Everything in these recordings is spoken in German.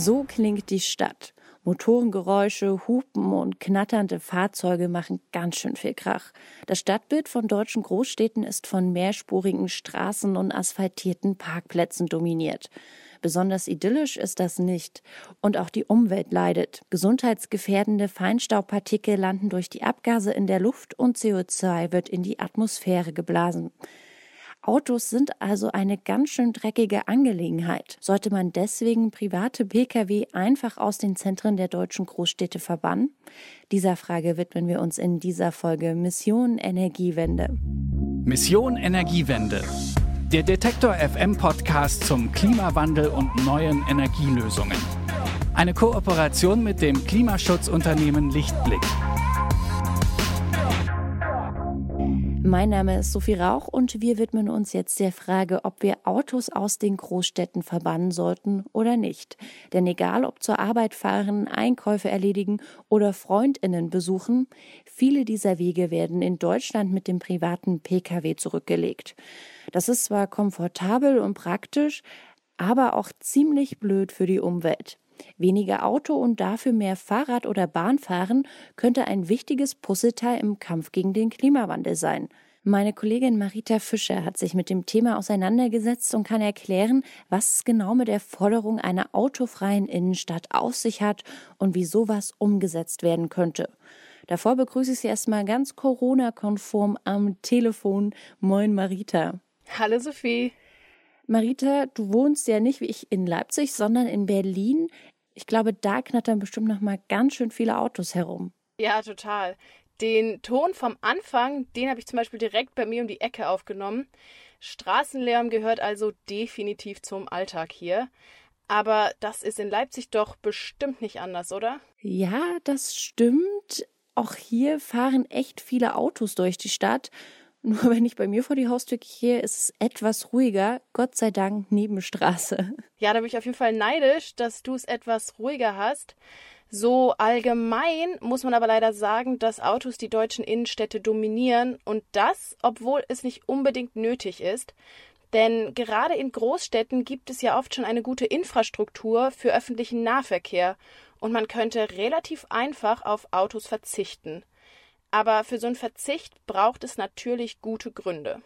So klingt die Stadt. Motorengeräusche, Hupen und knatternde Fahrzeuge machen ganz schön viel Krach. Das Stadtbild von deutschen Großstädten ist von mehrspurigen Straßen und asphaltierten Parkplätzen dominiert. Besonders idyllisch ist das nicht. Und auch die Umwelt leidet. Gesundheitsgefährdende Feinstaubpartikel landen durch die Abgase in der Luft und CO2 wird in die Atmosphäre geblasen. Autos sind also eine ganz schön dreckige Angelegenheit. Sollte man deswegen private Pkw einfach aus den Zentren der deutschen Großstädte verbannen? Dieser Frage widmen wir uns in dieser Folge Mission Energiewende. Mission Energiewende. Der Detektor FM Podcast zum Klimawandel und neuen Energielösungen. Eine Kooperation mit dem Klimaschutzunternehmen Lichtblick. Mein Name ist Sophie Rauch und wir widmen uns jetzt der Frage, ob wir Autos aus den Großstädten verbannen sollten oder nicht. Denn egal ob zur Arbeit fahren, Einkäufe erledigen oder Freundinnen besuchen, viele dieser Wege werden in Deutschland mit dem privaten Pkw zurückgelegt. Das ist zwar komfortabel und praktisch, aber auch ziemlich blöd für die Umwelt. Weniger Auto und dafür mehr Fahrrad oder Bahn fahren könnte ein wichtiges Puzzleteil im Kampf gegen den Klimawandel sein. Meine Kollegin Marita Fischer hat sich mit dem Thema auseinandergesetzt und kann erklären, was es genau mit der Forderung einer autofreien Innenstadt auf sich hat und wie sowas umgesetzt werden könnte. Davor begrüße ich Sie erstmal ganz Corona-konform am Telefon. Moin Marita. Hallo Sophie. Marita, du wohnst ja nicht wie ich in Leipzig, sondern in Berlin. Ich glaube, da knattern bestimmt noch mal ganz schön viele Autos herum. Ja, total. Den Ton vom Anfang, den habe ich zum Beispiel direkt bei mir um die Ecke aufgenommen. Straßenlärm gehört also definitiv zum Alltag hier. Aber das ist in Leipzig doch bestimmt nicht anders, oder? Ja, das stimmt. Auch hier fahren echt viele Autos durch die Stadt. Nur wenn ich bei mir vor die Haustür gehe, ist es etwas ruhiger. Gott sei Dank Nebenstraße. Ja, da bin ich auf jeden Fall neidisch, dass du es etwas ruhiger hast. So allgemein muss man aber leider sagen, dass Autos die deutschen Innenstädte dominieren und das, obwohl es nicht unbedingt nötig ist. Denn gerade in Großstädten gibt es ja oft schon eine gute Infrastruktur für öffentlichen Nahverkehr und man könnte relativ einfach auf Autos verzichten. Aber für so einen Verzicht braucht es natürlich gute Gründe.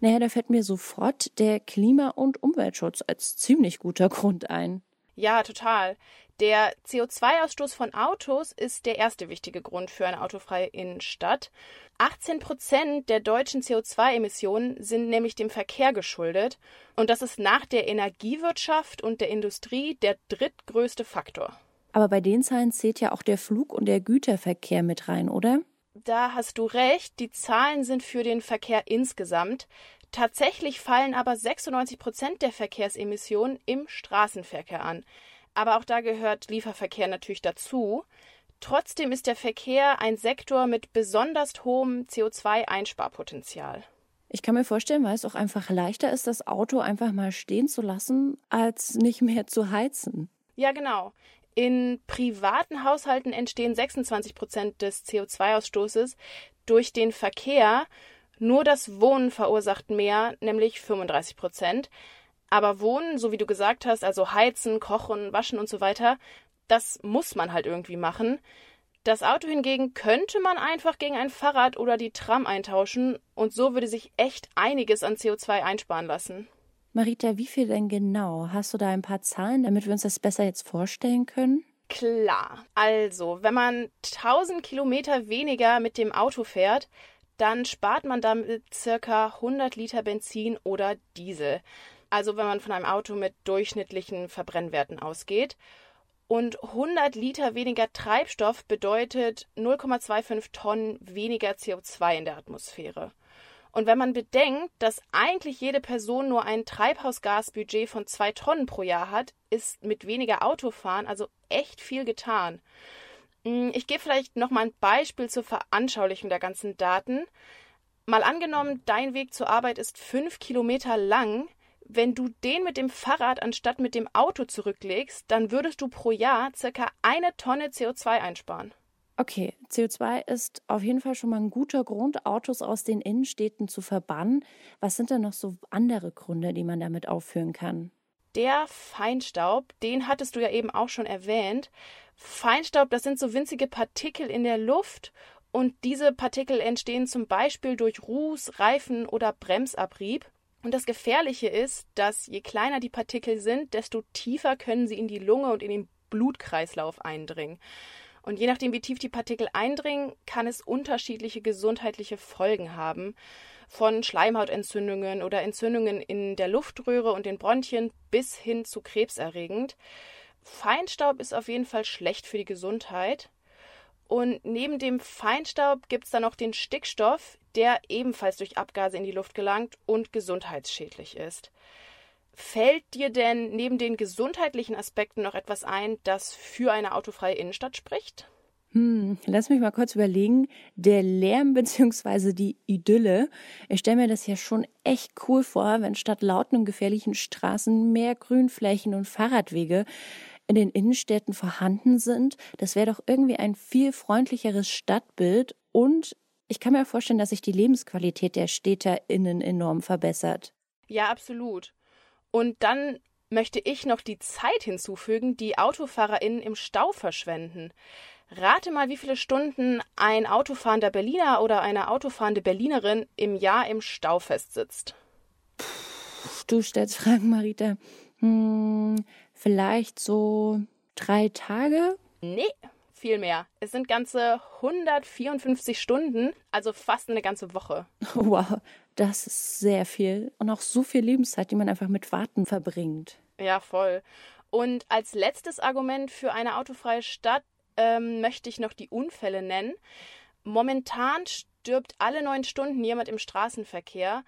Naja, da fällt mir sofort der Klima- und Umweltschutz als ziemlich guter Grund ein. Ja, total. Der CO2-Ausstoß von Autos ist der erste wichtige Grund für eine autofreie Innenstadt. 18 Prozent der deutschen CO2-Emissionen sind nämlich dem Verkehr geschuldet. Und das ist nach der Energiewirtschaft und der Industrie der drittgrößte Faktor. Aber bei den Zahlen zählt ja auch der Flug- und der Güterverkehr mit rein, oder? Da hast du recht, die Zahlen sind für den Verkehr insgesamt. Tatsächlich fallen aber 96 Prozent der Verkehrsemissionen im Straßenverkehr an. Aber auch da gehört Lieferverkehr natürlich dazu. Trotzdem ist der Verkehr ein Sektor mit besonders hohem CO2-Einsparpotenzial. Ich kann mir vorstellen, weil es auch einfach leichter ist, das Auto einfach mal stehen zu lassen, als nicht mehr zu heizen. Ja, genau. In privaten Haushalten entstehen 26 Prozent des CO2-Ausstoßes durch den Verkehr. Nur das Wohnen verursacht mehr, nämlich 35 Prozent. Aber Wohnen, so wie du gesagt hast, also heizen, kochen, waschen und so weiter, das muss man halt irgendwie machen. Das Auto hingegen könnte man einfach gegen ein Fahrrad oder die Tram eintauschen und so würde sich echt einiges an CO2 einsparen lassen. Marita, wie viel denn genau? Hast du da ein paar Zahlen, damit wir uns das besser jetzt vorstellen können? Klar. Also, wenn man 1000 Kilometer weniger mit dem Auto fährt, dann spart man damit circa 100 Liter Benzin oder Diesel. Also, wenn man von einem Auto mit durchschnittlichen Verbrennwerten ausgeht. Und 100 Liter weniger Treibstoff bedeutet 0,25 Tonnen weniger CO2 in der Atmosphäre. Und wenn man bedenkt, dass eigentlich jede Person nur ein Treibhausgasbudget von zwei Tonnen pro Jahr hat, ist mit weniger Autofahren also echt viel getan. Hm, ich gebe vielleicht noch mal ein Beispiel zur Veranschaulichung der ganzen Daten. Mal angenommen, dein Weg zur Arbeit ist fünf Kilometer lang. Wenn du den mit dem Fahrrad anstatt mit dem Auto zurücklegst, dann würdest du pro Jahr circa eine Tonne CO2 einsparen. Okay, CO2 ist auf jeden Fall schon mal ein guter Grund, Autos aus den Innenstädten zu verbannen. Was sind denn noch so andere Gründe, die man damit aufführen kann? der Feinstaub, den hattest du ja eben auch schon erwähnt. Feinstaub, das sind so winzige Partikel in der Luft und diese Partikel entstehen zum Beispiel durch Ruß, Reifen oder Bremsabrieb. Und das Gefährliche ist, dass je kleiner die Partikel sind, desto tiefer können sie in die Lunge und in den Blutkreislauf eindringen. Und je nachdem, wie tief die Partikel eindringen, kann es unterschiedliche gesundheitliche Folgen haben. Von Schleimhautentzündungen oder Entzündungen in der Luftröhre und den Bronchien bis hin zu krebserregend. Feinstaub ist auf jeden Fall schlecht für die Gesundheit. Und neben dem Feinstaub gibt es dann noch den Stickstoff, der ebenfalls durch Abgase in die Luft gelangt und gesundheitsschädlich ist. Fällt dir denn neben den gesundheitlichen Aspekten noch etwas ein, das für eine autofreie Innenstadt spricht? Hm, lass mich mal kurz überlegen. Der Lärm bzw. die Idylle. Ich stelle mir das ja schon echt cool vor, wenn statt lauten und gefährlichen Straßen mehr Grünflächen und Fahrradwege in den Innenstädten vorhanden sind. Das wäre doch irgendwie ein viel freundlicheres Stadtbild und ich kann mir vorstellen, dass sich die Lebensqualität der StädterInnen enorm verbessert. Ja, absolut. Und dann möchte ich noch die Zeit hinzufügen, die AutofahrerInnen im Stau verschwenden. Rate mal, wie viele Stunden ein autofahrender Berliner oder eine autofahrende Berlinerin im Jahr im Stau festsitzt. Du stellst Fragen, Marita. Hm, vielleicht so drei Tage? Nee, viel mehr. Es sind ganze 154 Stunden, also fast eine ganze Woche. Wow, das ist sehr viel. Und auch so viel Lebenszeit, die man einfach mit Warten verbringt. Ja, voll. Und als letztes Argument für eine autofreie Stadt ähm, möchte ich noch die Unfälle nennen. Momentan stirbt alle neun Stunden jemand im Straßenverkehr.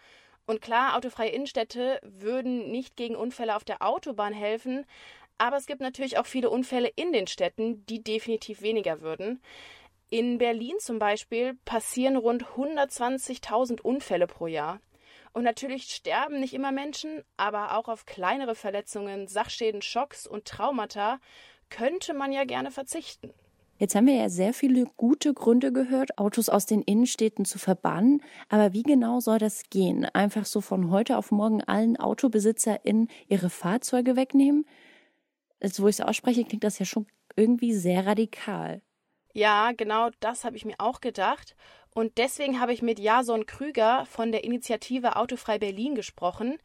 Und klar, autofreie Innenstädte würden nicht gegen Unfälle auf der Autobahn helfen, aber es gibt natürlich auch viele Unfälle in den Städten, die definitiv weniger würden. In Berlin zum Beispiel passieren rund 120.000 Unfälle pro Jahr. Und natürlich sterben nicht immer Menschen, aber auch auf kleinere Verletzungen, Sachschäden, Schocks und Traumata könnte man ja gerne verzichten. Jetzt haben wir ja sehr viele gute Gründe gehört, Autos aus den Innenstädten zu verbannen. Aber wie genau soll das gehen? Einfach so von heute auf morgen allen AutobesitzerInnen ihre Fahrzeuge wegnehmen? Jetzt, wo ich es ausspreche, klingt das ja schon irgendwie sehr radikal. Ja, genau das habe ich mir auch gedacht. Und deswegen habe ich mit Jason Krüger von der Initiative Autofrei Berlin gesprochen.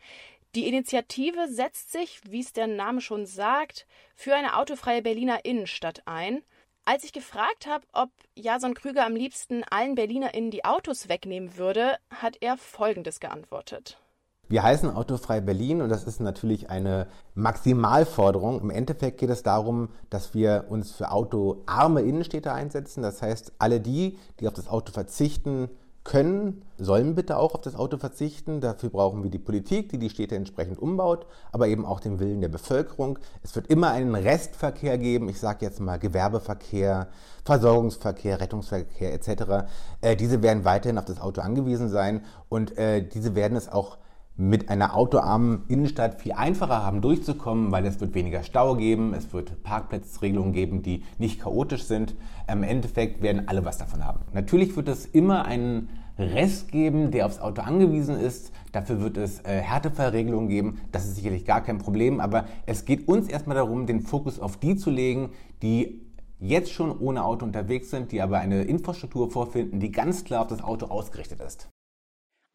Die Initiative setzt sich, wie es der Name schon sagt, für eine autofreie Berliner Innenstadt ein. Als ich gefragt habe, ob Jason Krüger am liebsten allen BerlinerInnen die Autos wegnehmen würde, hat er Folgendes geantwortet. Wir heißen Autofrei Berlin und das ist natürlich eine Maximalforderung. Im Endeffekt geht es darum, dass wir uns für autoarme Innenstädte einsetzen. Das heißt, alle die, die auf das Auto verzichten können, sollen bitte auch auf das Auto verzichten. Dafür brauchen wir die Politik, die die Städte entsprechend umbaut, aber eben auch den Willen der Bevölkerung. Es wird immer einen Restverkehr geben, ich sage jetzt mal Gewerbeverkehr, Versorgungsverkehr, Rettungsverkehr etc. Äh, diese werden weiterhin auf das Auto angewiesen sein und äh, diese werden es auch mit einer autoarmen Innenstadt viel einfacher haben durchzukommen, weil es wird weniger Stau geben, es wird Parkplatzregelungen geben, die nicht chaotisch sind. Im Endeffekt werden alle was davon haben. Natürlich wird es immer einen Rest geben, der aufs Auto angewiesen ist. Dafür wird es äh, Härtefallregelungen geben. Das ist sicherlich gar kein Problem. Aber es geht uns erstmal darum, den Fokus auf die zu legen, die jetzt schon ohne Auto unterwegs sind, die aber eine Infrastruktur vorfinden, die ganz klar auf das Auto ausgerichtet ist.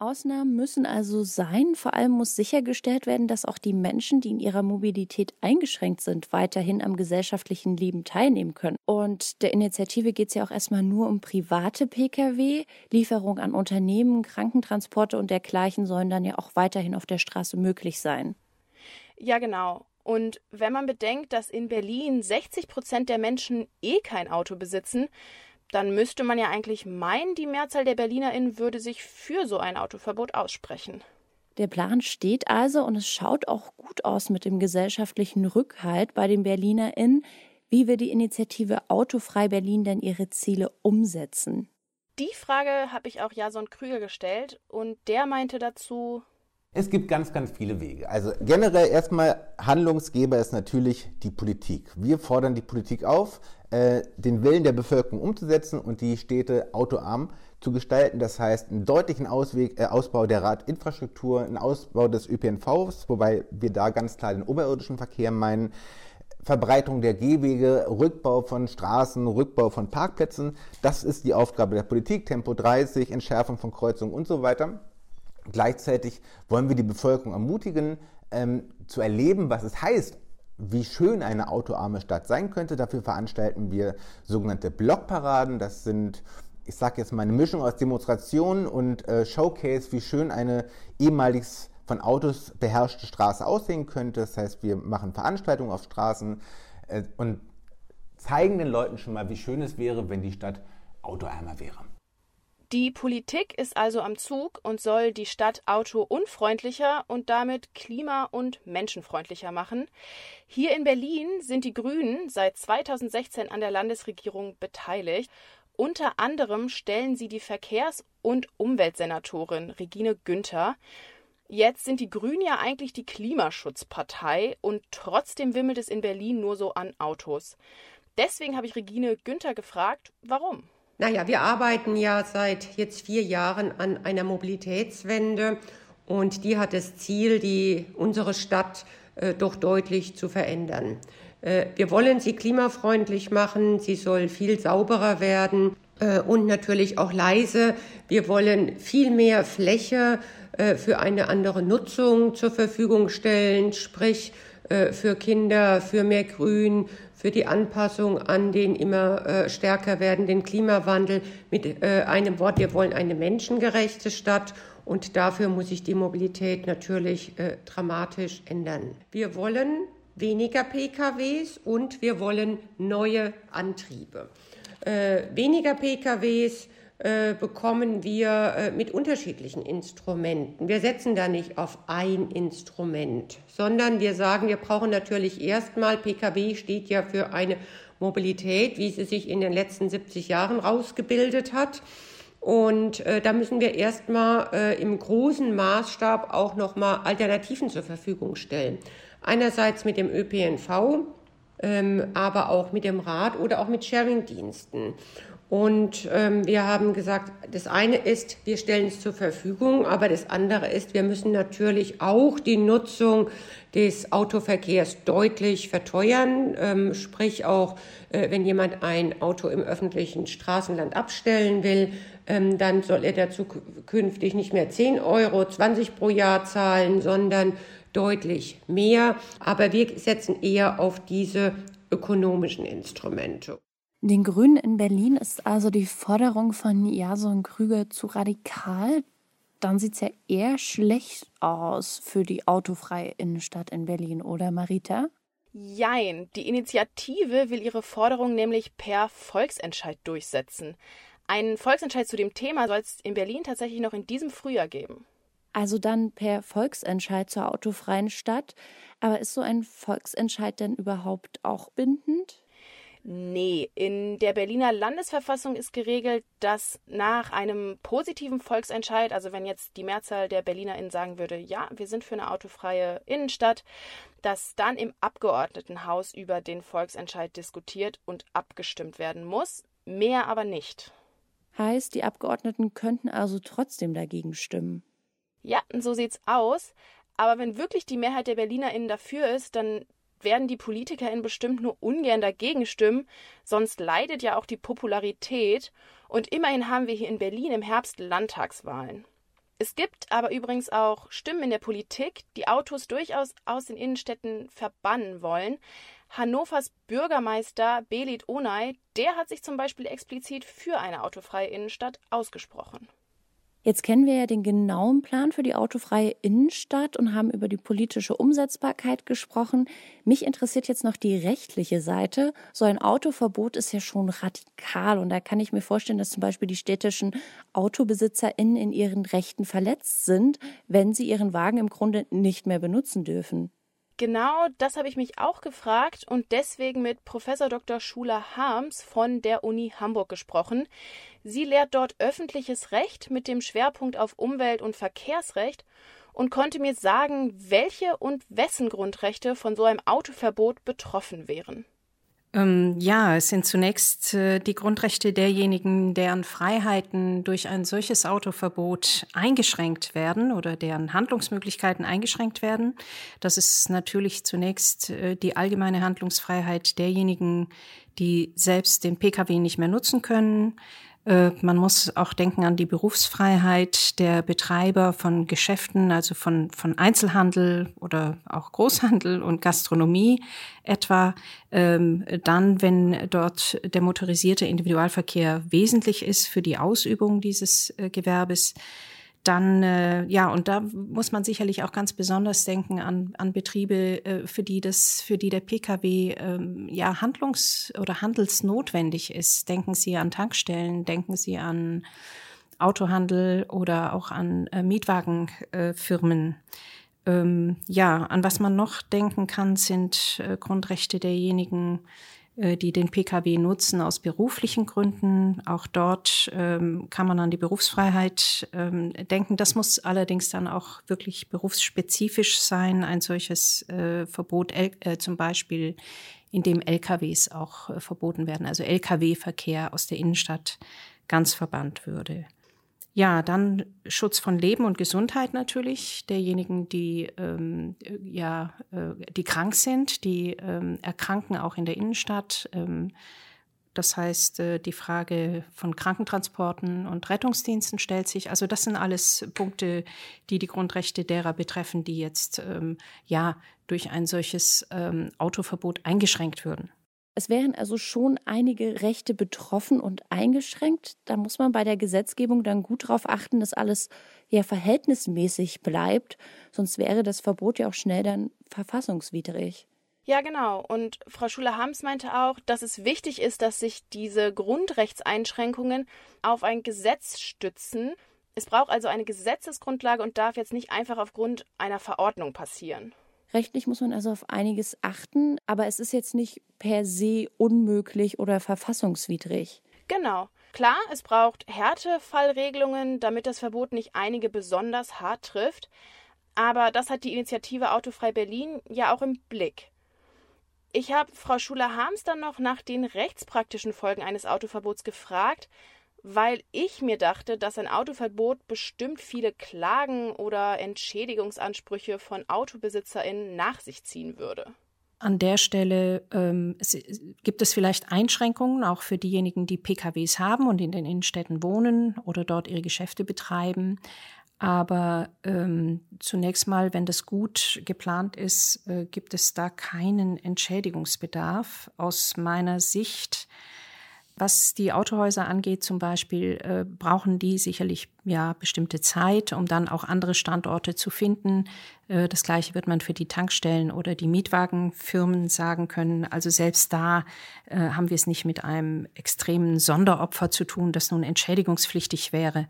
Ausnahmen müssen also sein. Vor allem muss sichergestellt werden, dass auch die Menschen, die in ihrer Mobilität eingeschränkt sind, weiterhin am gesellschaftlichen Leben teilnehmen können. Und der Initiative geht es ja auch erstmal nur um private Pkw. Lieferung an Unternehmen, Krankentransporte und dergleichen sollen dann ja auch weiterhin auf der Straße möglich sein. Ja, genau. Und wenn man bedenkt, dass in Berlin 60 Prozent der Menschen eh kein Auto besitzen, dann müsste man ja eigentlich meinen, die Mehrzahl der BerlinerInnen würde sich für so ein Autoverbot aussprechen. Der Plan steht also und es schaut auch gut aus mit dem gesellschaftlichen Rückhalt bei den BerlinerInnen. Wie will die Initiative Autofrei Berlin denn ihre Ziele umsetzen? Die Frage habe ich auch Jason Krüger gestellt und der meinte dazu, Es gibt ganz, ganz viele Wege. Also generell erstmal Handlungsgeber ist natürlich die Politik. Wir fordern die Politik auf, äh, den Willen der Bevölkerung umzusetzen und die Städte autoarm zu gestalten. Das heißt, einen deutlichen Ausweg, äh, Ausbau der Radinfrastruktur, einen Ausbau des ÖPNVs, wobei wir da ganz klar den oberirdischen Verkehr meinen. Verbreitung der Gehwege, Rückbau von Straßen, Rückbau von Parkplätzen. Das ist die Aufgabe der Politik. Tempo 30, Entschärfung von Kreuzungen und so weiter. Gleichzeitig wollen wir die Bevölkerung ermutigen, ähm, zu erleben, was es heißt, wie schön eine autoarme Stadt sein könnte. Dafür veranstalten wir sogenannte Blockparaden. Das sind, ich sage jetzt mal, eine Mischung aus Demonstrationen und äh, Showcase, wie schön eine ehemals von Autos beherrschte Straße aussehen könnte. Das heißt, wir machen Veranstaltungen auf Straßen äh, und zeigen den Leuten schon mal, wie schön es wäre, wenn die Stadt autoarmer wäre. Die Politik ist also am Zug und soll die Stadt autounfreundlicher und damit klima- und menschenfreundlicher machen. Hier in Berlin sind die Grünen seit 2016 an der Landesregierung beteiligt. Unter anderem stellen sie die Verkehrs- und Umweltsenatorin Regine Günther. Jetzt sind die Grünen ja eigentlich die Klimaschutzpartei und trotzdem wimmelt es in Berlin nur so an Autos. Deswegen habe ich Regine Günther gefragt, warum? Naja, wir arbeiten ja seit jetzt vier Jahren an einer Mobilitätswende und die hat das Ziel, die, unsere Stadt äh, doch deutlich zu verändern. Äh, wir wollen sie klimafreundlich machen, sie soll viel sauberer werden äh, und natürlich auch leise. Wir wollen viel mehr Fläche äh, für eine andere Nutzung zur Verfügung stellen, sprich äh, für Kinder, für mehr Grün, für die Anpassung an den immer äh, stärker werdenden Klimawandel. Mit äh, einem Wort, wir wollen eine menschengerechte Stadt und dafür muss sich die Mobilität natürlich äh, dramatisch ändern. Wir wollen weniger PKWs und wir wollen neue Antriebe. Äh, weniger PKWs äh, bekommen wir äh, mit unterschiedlichen Instrumenten. Wir setzen da nicht auf ein Instrument, sondern wir sagen, wir brauchen natürlich erstmal, Pkw steht ja für eine Mobilität, wie sie sich in den letzten 70 Jahren rausgebildet hat. Und äh, da müssen wir erstmal äh, im großen Maßstab auch nochmal Alternativen zur Verfügung stellen. Einerseits mit dem ÖPNV, ähm, aber auch mit dem Rad oder auch mit Sharing-Diensten. Und ähm, wir haben gesagt, das eine ist, wir stellen es zur Verfügung, aber das andere ist, wir müssen natürlich auch die Nutzung des Autoverkehrs deutlich verteuern. Ähm, sprich auch, äh, wenn jemand ein Auto im öffentlichen Straßenland abstellen will, ähm, dann soll er dazu künftig nicht mehr 10 Euro, 20 pro Jahr zahlen, sondern deutlich mehr. Aber wir setzen eher auf diese ökonomischen Instrumente. Den Grünen in Berlin ist also die Forderung von Jason Krüger zu radikal. Dann sieht es ja eher schlecht aus für die autofreie Innenstadt in Berlin, oder Marita? Jein, die Initiative will ihre Forderung nämlich per Volksentscheid durchsetzen. Einen Volksentscheid zu dem Thema soll es in Berlin tatsächlich noch in diesem Frühjahr geben. Also dann per Volksentscheid zur autofreien Stadt. Aber ist so ein Volksentscheid denn überhaupt auch bindend? Nee, in der Berliner Landesverfassung ist geregelt, dass nach einem positiven Volksentscheid, also wenn jetzt die Mehrzahl der BerlinerInnen sagen würde, ja, wir sind für eine autofreie Innenstadt, dass dann im Abgeordnetenhaus über den Volksentscheid diskutiert und abgestimmt werden muss, mehr aber nicht. Heißt, die Abgeordneten könnten also trotzdem dagegen stimmen. Ja, so sieht's aus. Aber wenn wirklich die Mehrheit der BerlinerInnen dafür ist, dann werden die PolitikerInnen bestimmt nur ungern dagegen stimmen, sonst leidet ja auch die Popularität. Und immerhin haben wir hier in Berlin im Herbst Landtagswahlen. Es gibt aber übrigens auch Stimmen in der Politik, die Autos durchaus aus den Innenstädten verbannen wollen. Hannovers Bürgermeister Belit Onay, der hat sich zum Beispiel explizit für eine autofreie Innenstadt ausgesprochen. Jetzt kennen wir ja den genauen Plan für die autofreie Innenstadt und haben über die politische Umsetzbarkeit gesprochen. Mich interessiert jetzt noch die rechtliche Seite. So ein Autoverbot ist ja schon radikal und da kann ich mir vorstellen, dass zum Beispiel die städtischen AutobesitzerInnen in ihren Rechten verletzt sind, wenn sie ihren Wagen im Grunde nicht mehr benutzen dürfen. Genau das habe ich mich auch gefragt und deswegen mit Professor Dr. Schula Harms von der Uni Hamburg gesprochen. Sie lehrt dort öffentliches Recht mit dem Schwerpunkt auf Umwelt- und Verkehrsrecht und konnte mir sagen, welche und wessen Grundrechte von so einem Autoverbot betroffen wären. Ähm, ja, es sind zunächst äh, die Grundrechte derjenigen, deren Freiheiten durch ein solches Autoverbot eingeschränkt werden oder deren Handlungsmöglichkeiten eingeschränkt werden. Das ist natürlich zunächst äh, die allgemeine Handlungsfreiheit derjenigen, die selbst den Pkw nicht mehr nutzen können, man muss auch denken an die Berufsfreiheit der Betreiber von Geschäften, also von, von Einzelhandel oder auch Großhandel und Gastronomie etwa. Ähm, dann, wenn dort der motorisierte Individualverkehr wesentlich ist für die Ausübung dieses äh, Gewerbes dann äh, ja und da muss man sicherlich auch ganz besonders denken an, an Betriebe, äh, für die das für die der PKW ähm, ja handlungs- oder handelsnotwendig ist. Denken Sie an Tankstellen, denken Sie an Autohandel oder auch an äh, Mietwagenfirmen. Ähm, ja, an was man noch denken kann, sind äh, Grundrechte derjenigen, äh, die den Pkw nutzen aus beruflichen Gründen. Auch dort ähm, kann man an die Berufsfreiheit ähm, denken. Das muss allerdings dann auch wirklich berufsspezifisch sein. Ein solches äh, Verbot äh, zum Beispiel, in dem LKWs auch äh, verboten werden, also Lkw-Verkehr aus der Innenstadt ganz verbannt würde. Ja, dann Schutz von Leben und Gesundheit natürlich derjenigen, die ähm, ja, äh, die krank sind, die ähm, erkranken auch in der Innenstadt. Ähm, das heißt, äh, die Frage von Krankentransporten und Rettungsdiensten stellt sich. Also das sind alles Punkte, die die Grundrechte derer betreffen, die jetzt ähm, ja durch ein solches ähm, Autoverbot eingeschränkt würden. Es wären also schon einige Rechte betroffen und eingeschränkt. Da muss man bei der Gesetzgebung dann gut darauf achten, dass alles ja verhältnismäßig bleibt. Sonst wäre das Verbot ja auch schnell dann verfassungswidrig. Ja, genau. Und Frau Schuler-Hams meinte auch, dass es wichtig ist, dass sich diese Grundrechtseinschränkungen auf ein Gesetz stützen. Es braucht also eine Gesetzesgrundlage und darf jetzt nicht einfach aufgrund einer Verordnung passieren. Rechtlich muss man also auf einiges achten, aber es ist jetzt nicht per se unmöglich oder verfassungswidrig. Genau. Klar, es braucht Härtefallregelungen, damit das Verbot nicht einige besonders hart trifft. Aber das hat die Initiative Autofrei Berlin ja auch im Blick. Ich habe Frau Schuler-Harms dann noch nach den rechtspraktischen Folgen eines Autoverbots gefragt, weil ich mir dachte, dass ein Autoverbot bestimmt viele Klagen oder Entschädigungsansprüche von AutobesitzerInnen nach sich ziehen würde. An der Stelle ähm, gibt es vielleicht Einschränkungen auch für diejenigen, die PKWs haben und in den Innenstädten wohnen oder dort ihre Geschäfte betreiben. Aber ähm, zunächst mal, wenn das gut geplant ist, äh, gibt es da keinen Entschädigungsbedarf. Aus meiner Sicht was die Autohäuser angeht, zum Beispiel, äh, brauchen die sicherlich ja bestimmte Zeit, um dann auch andere Standorte zu finden. Äh, das Gleiche wird man für die Tankstellen oder die Mietwagenfirmen sagen können. Also selbst da äh, haben wir es nicht mit einem extremen Sonderopfer zu tun, das nun entschädigungspflichtig wäre.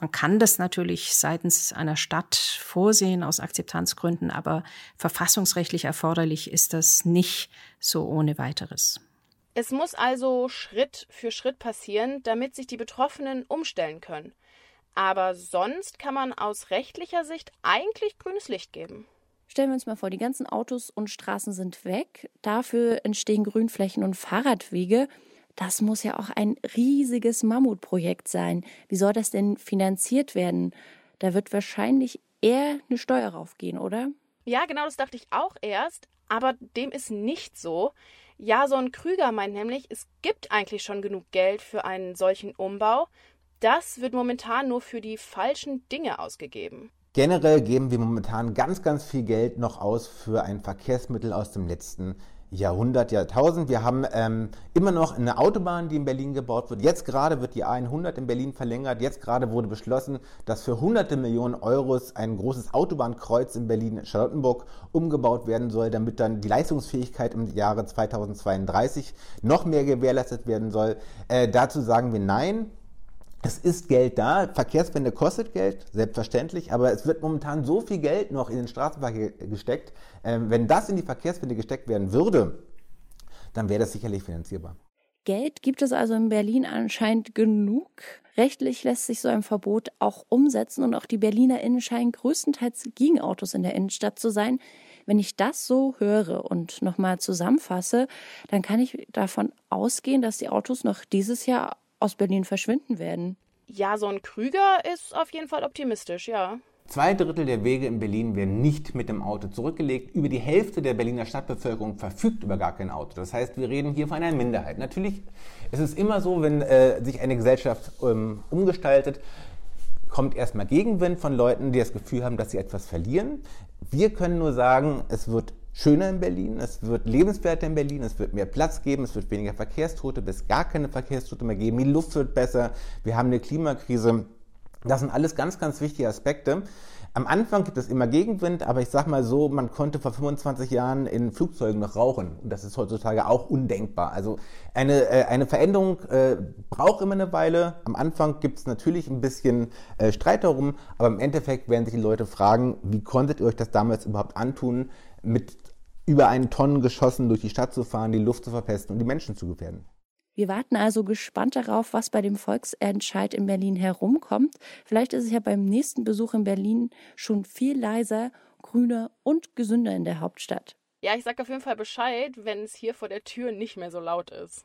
Man kann das natürlich seitens einer Stadt vorsehen aus Akzeptanzgründen, aber verfassungsrechtlich erforderlich ist das nicht so ohne weiteres. Es muss also Schritt für Schritt passieren, damit sich die Betroffenen umstellen können. Aber sonst kann man aus rechtlicher Sicht eigentlich grünes Licht geben. Stellen wir uns mal vor, die ganzen Autos und Straßen sind weg. Dafür entstehen Grünflächen und Fahrradwege. Das muss ja auch ein riesiges Mammutprojekt sein. Wie soll das denn finanziert werden? Da wird wahrscheinlich eher eine Steuer raufgehen, oder? Ja, genau das dachte ich auch erst. Aber dem ist nicht so. Jason Krüger meint nämlich, es gibt eigentlich schon genug Geld für einen solchen Umbau. Das wird momentan nur für die falschen Dinge ausgegeben. Generell geben wir momentan ganz, ganz viel Geld noch aus für ein Verkehrsmittel aus dem letzten Jahrhundert, Jahrtausend. Wir haben ähm, immer noch eine Autobahn, die in Berlin gebaut wird. Jetzt gerade wird die A100 in Berlin verlängert. Jetzt gerade wurde beschlossen, dass für hunderte Millionen Euros ein großes Autobahnkreuz in Berlin-Charlottenburg umgebaut werden soll, damit dann die Leistungsfähigkeit im Jahre 2032 noch mehr gewährleistet werden soll. Äh, dazu sagen wir Nein. Es ist Geld da, Verkehrswende kostet Geld, selbstverständlich, aber es wird momentan so viel Geld noch in den Straßenverkehr gesteckt. Ähm, wenn das in die Verkehrswende gesteckt werden würde, dann wäre das sicherlich finanzierbar. Geld gibt es also in Berlin anscheinend genug. Rechtlich lässt sich so ein Verbot auch umsetzen und auch die BerlinerInnen scheinen größtenteils gegen Autos in der Innenstadt zu sein. Wenn ich das so höre und nochmal zusammenfasse, dann kann ich davon ausgehen, dass die Autos noch dieses Jahr aus Berlin verschwinden werden. Ja, so ein Krüger ist auf jeden Fall optimistisch, ja. Zwei Drittel der Wege in Berlin werden nicht mit dem Auto zurückgelegt. Über die Hälfte der Berliner Stadtbevölkerung verfügt über gar kein Auto. Das heißt, wir reden hier von einer Minderheit. Natürlich ist es immer so, wenn äh, sich eine Gesellschaft ähm, umgestaltet, kommt erstmal Gegenwind von Leuten, die das Gefühl haben, dass sie etwas verlieren. Wir können nur sagen, es wird schöner in Berlin, es wird lebenswerter in Berlin, es wird mehr Platz geben, es wird weniger Verkehrstote, bis gar keine Verkehrstote mehr geben, die Luft wird besser, wir haben eine Klimakrise. Das sind alles ganz, ganz wichtige Aspekte. Am Anfang gibt es immer Gegenwind, aber ich sage mal so, man konnte vor 25 Jahren in Flugzeugen noch rauchen. Und das ist heutzutage auch undenkbar. Also eine, äh, eine Veränderung äh, braucht immer eine Weile. Am Anfang gibt es natürlich ein bisschen äh, Streit darum, aber im Endeffekt werden sich die Leute fragen, wie konntet ihr euch das damals überhaupt antun, mit über einen Tonnen geschossen durch die Stadt zu fahren, die Luft zu verpesten und die Menschen zu gefährden. Wir warten also gespannt darauf, was bei dem Volksentscheid in Berlin herumkommt. Vielleicht ist es ja beim nächsten Besuch in Berlin schon viel leiser, grüner und gesünder in der Hauptstadt. Ja, ich sage auf jeden Fall Bescheid, wenn es hier vor der Tür nicht mehr so laut ist.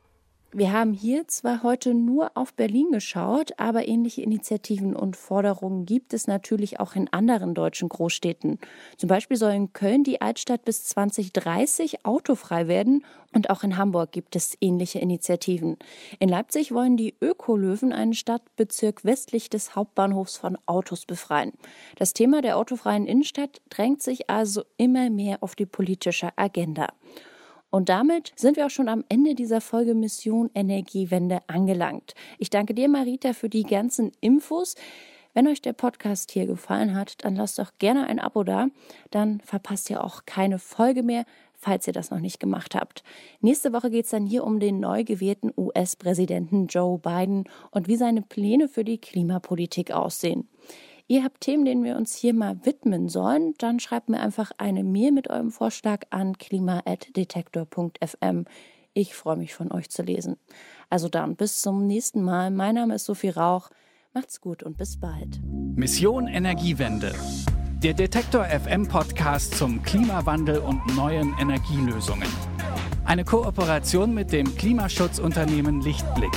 Wir haben hier zwar heute nur auf Berlin geschaut, aber ähnliche Initiativen und Forderungen gibt es natürlich auch in anderen deutschen Großstädten. Zum Beispiel soll in Köln die Altstadt bis 2030 autofrei werden und auch in Hamburg gibt es ähnliche Initiativen. In Leipzig wollen die Ökolöwen einen Stadtbezirk westlich des Hauptbahnhofs von Autos befreien. Das Thema der autofreien Innenstadt drängt sich also immer mehr auf die politische Agenda. Und damit sind wir auch schon am Ende dieser Folge Mission Energiewende angelangt. Ich danke dir, Marita, für die ganzen Infos. Wenn euch der Podcast hier gefallen hat, dann lasst doch gerne ein Abo da. Dann verpasst ihr auch keine Folge mehr, falls ihr das noch nicht gemacht habt. Nächste Woche geht es dann hier um den neu gewählten US-Präsidenten Joe Biden und wie seine Pläne für die Klimapolitik aussehen. Ihr habt Themen, denen wir uns hier mal widmen sollen, dann schreibt mir einfach eine Mail mit eurem Vorschlag an klima.detektor.fm. Ich freue mich von euch zu lesen. Also dann bis zum nächsten Mal. Mein Name ist Sophie Rauch. Macht's gut und bis bald. Mission Energiewende. Der Detektor FM Podcast zum Klimawandel und neuen Energielösungen. Eine Kooperation mit dem Klimaschutzunternehmen Lichtblick.